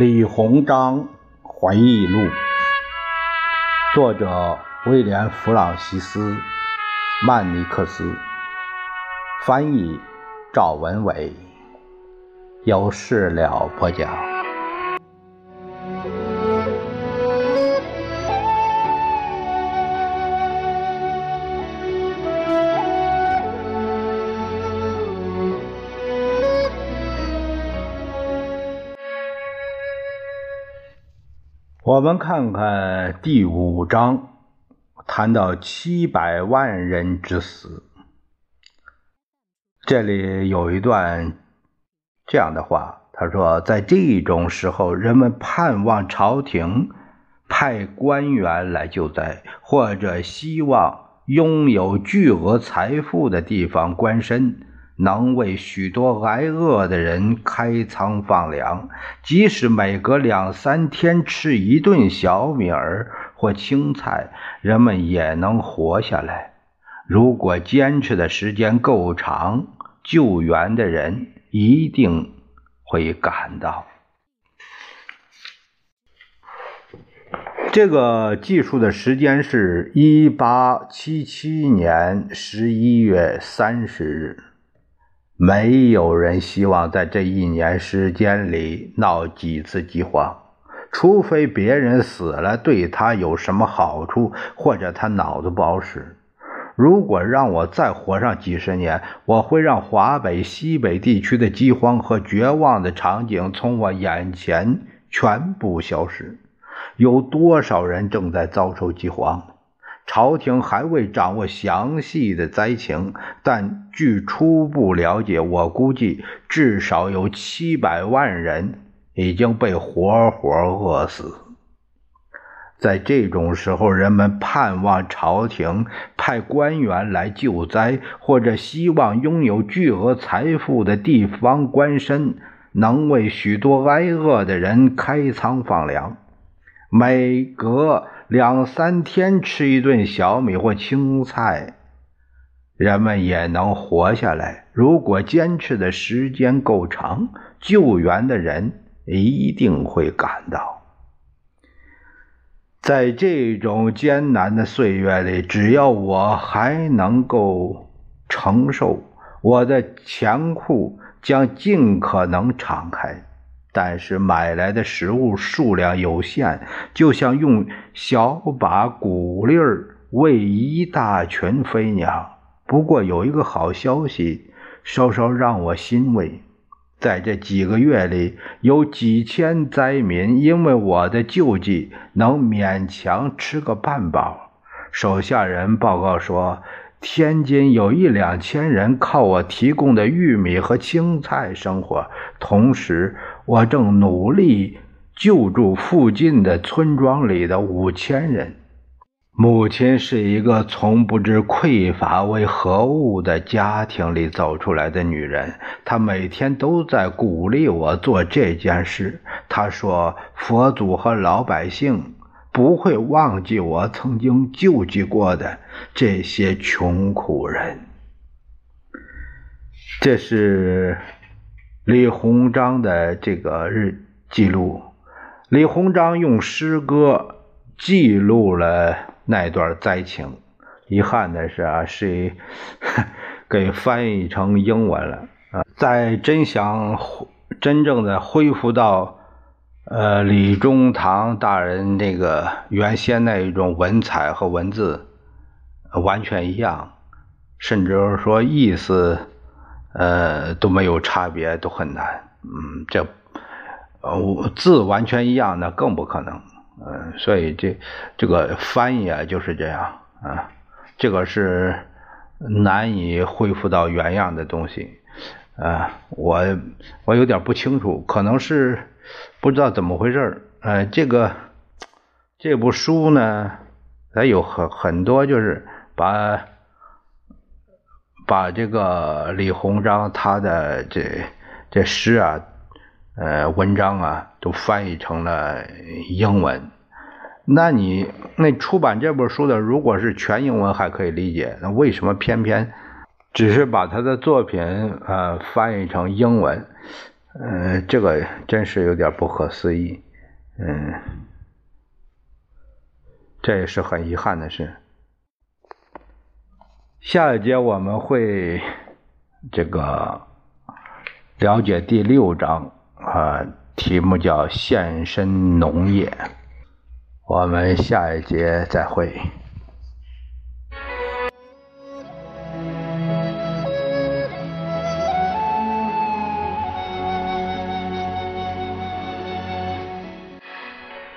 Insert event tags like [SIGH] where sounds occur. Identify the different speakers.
Speaker 1: 李鸿章回忆录，作者威廉·弗朗西斯·曼尼克斯，翻译赵文伟，有事了不讲。我们看看第五章，谈到七百万人之死。这里有一段这样的话，他说：“在这种时候，人们盼望朝廷派官员来救灾，或者希望拥有巨额财富的地方官绅。”能为许多挨饿的人开仓放粮，即使每隔两三天吃一顿小米儿或青菜，人们也能活下来。如果坚持的时间够长，救援的人一定会赶到。这个技术的时间是一八七七年十一月三十日。没有人希望在这一年时间里闹几次饥荒，除非别人死了对他有什么好处，或者他脑子不好使。如果让我再活上几十年，我会让华北、西北地区的饥荒和绝望的场景从我眼前全部消失。有多少人正在遭受饥荒？朝廷还未掌握详细的灾情，但据初步了解，我估计至少有七百万人已经被活活饿死。在这种时候，人们盼望朝廷派官员来救灾，或者希望拥有巨额财富的地方官绅能为许多挨饿的人开仓放粮。每隔两三天吃一顿小米或青菜，人们也能活下来。如果坚持的时间够长，救援的人一定会赶到。在这种艰难的岁月里，只要我还能够承受，我的钱库将尽可能敞开。但是买来的食物数量有限，就像用小把谷粒儿喂一大群飞鸟。不过有一个好消息，稍稍让我欣慰，在这几个月里，有几千灾民因为我的救济，能勉强吃个半饱。手下人报告说。天津有一两千人靠我提供的玉米和青菜生活，同时我正努力救助附近的村庄里的五千人。母亲是一个从不知匮乏为何物的家庭里走出来的女人，她每天都在鼓励我做这件事。她说：“佛祖和老百姓。”不会忘记我曾经救济过的这些穷苦人。这是李鸿章的这个日记录。李鸿章用诗歌记录了那段灾情。遗憾的是啊，是 [LAUGHS] 给翻译成英文了啊。在真想真正的恢复到。呃，李中堂大人那个原先那一种文采和文字完全一样，甚至说意思呃都没有差别，都很难。嗯，这呃字完全一样，那更不可能。嗯，所以这这个翻译啊就是这样啊，这个是难以恢复到原样的东西。啊，我我有点不清楚，可能是。不知道怎么回事儿，呃，这个这部书呢，它有很很多，就是把把这个李鸿章他的这这诗啊，呃，文章啊，都翻译成了英文。那你那出版这本书的，如果是全英文还可以理解，那为什么偏偏只是把他的作品呃翻译成英文？呃，这个真是有点不可思议，嗯，这也是很遗憾的事。下一节我们会这个了解第六章啊，题目叫“献身农业”。我们下一节再会。